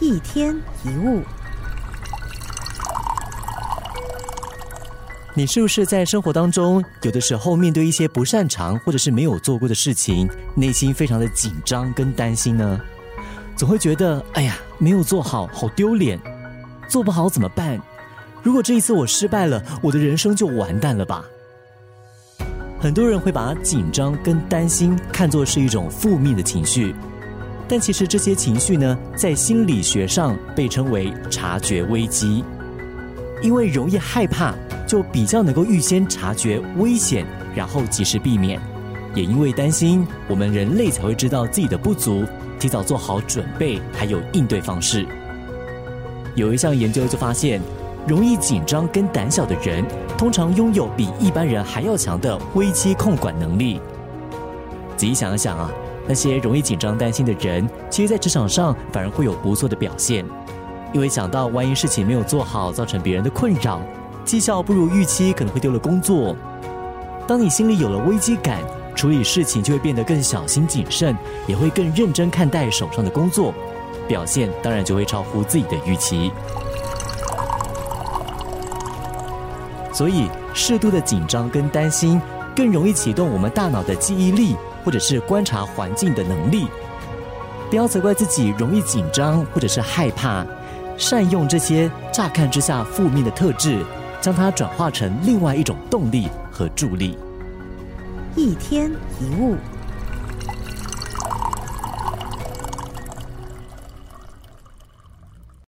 一天一物，你是不是在生活当中，有的时候面对一些不擅长或者是没有做过的事情，内心非常的紧张跟担心呢？总会觉得，哎呀，没有做好，好丢脸，做不好怎么办？如果这一次我失败了，我的人生就完蛋了吧？很多人会把紧张跟担心看作是一种负面的情绪。但其实这些情绪呢，在心理学上被称为察觉危机，因为容易害怕，就比较能够预先察觉危险，然后及时避免。也因为担心，我们人类才会知道自己的不足，提早做好准备，还有应对方式。有一项研究就发现，容易紧张跟胆小的人，通常拥有比一般人还要强的危机控管能力。仔细想一想啊。那些容易紧张担心的人，其实，在职场上反而会有不错的表现，因为想到万一事情没有做好，造成别人的困扰，绩效不如预期，可能会丢了工作。当你心里有了危机感，处理事情就会变得更小心谨慎，也会更认真看待手上的工作，表现当然就会超乎自己的预期。所以，适度的紧张跟担心，更容易启动我们大脑的记忆力。或者是观察环境的能力，不要责怪自己容易紧张或者是害怕，善用这些乍看之下负面的特质，将它转化成另外一种动力和助力。一天一物。